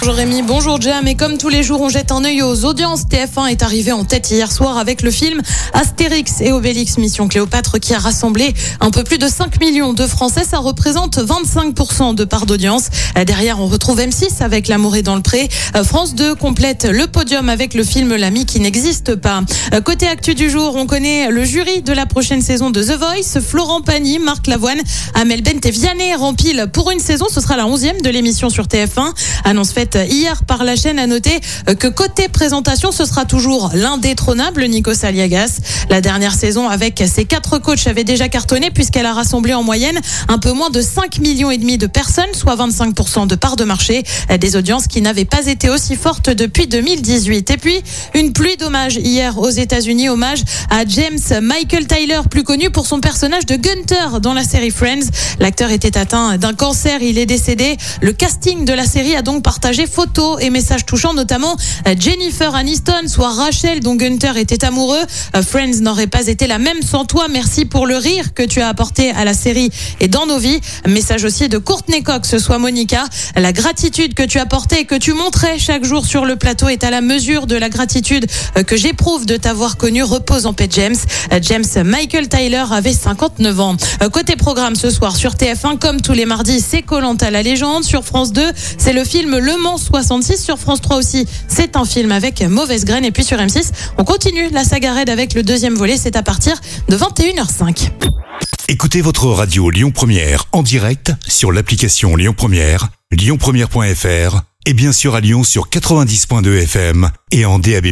Bonjour Rémi, bonjour Jam. Et comme tous les jours, on jette un œil aux audiences. TF1 est arrivé en tête hier soir avec le film Astérix et Obélix Mission Cléopâtre qui a rassemblé un peu plus de 5 millions de Français. Ça représente 25% de part d'audience. Euh, Derrière, on retrouve M6 avec L'amour est dans le pré. Euh, France 2 complète le podium avec le film L'ami qui n'existe pas. Euh, Côté actu du jour, on connaît le jury de la prochaine saison de The Voice. Florent Pagny, Marc Lavoine, Amel Bent et Vianney pour une saison. Ce sera la 11e de l'émission sur TF1. Annonce faite hier par la chaîne. À noter que côté présentation, ce sera toujours l'indétrônable Nico Saliagas. La dernière saison avec ses quatre coachs avait déjà cartonné puisqu'elle a rassemblé en moyenne un peu moins de 5 millions et demi de personnes, soit 25% de part de marché. Des audiences qui n'avaient pas été aussi fortes depuis 2018. Et puis, une pluie d'hommages hier aux États-Unis. Hommage à James Michael Tyler, plus connu pour son personnage de Gunter dans la série Friends. L'acteur était atteint d'un cancer. Il est décédé. Le casting de la série a donc partagé photos et messages touchants, notamment euh, Jennifer Aniston, soit Rachel dont Gunter était amoureux. Euh, Friends n'aurait pas été la même sans toi. Merci pour le rire que tu as apporté à la série et dans nos vies. Message aussi de Courtney Cox, soit Monica. La gratitude que tu apportais et que tu montrais chaque jour sur le plateau est à la mesure de la gratitude euh, que j'éprouve de t'avoir connu. Repose en paix, James. James Michael Tyler avait 59 ans. Côté programme ce soir sur TF1, comme tous les mardis, c'est Colanta la légende. Sur France 2, c'est le film Le Mans 66. Sur France 3 aussi, c'est un film avec mauvaise graine. Et puis sur M6, on continue la saga Red avec le deuxième volet. C'est à partir de 21h05. Écoutez votre radio Lyon Première en direct sur l'application Lyon Première, lyonpremière.fr et bien sûr à Lyon sur 90.2 FM et en DAB+.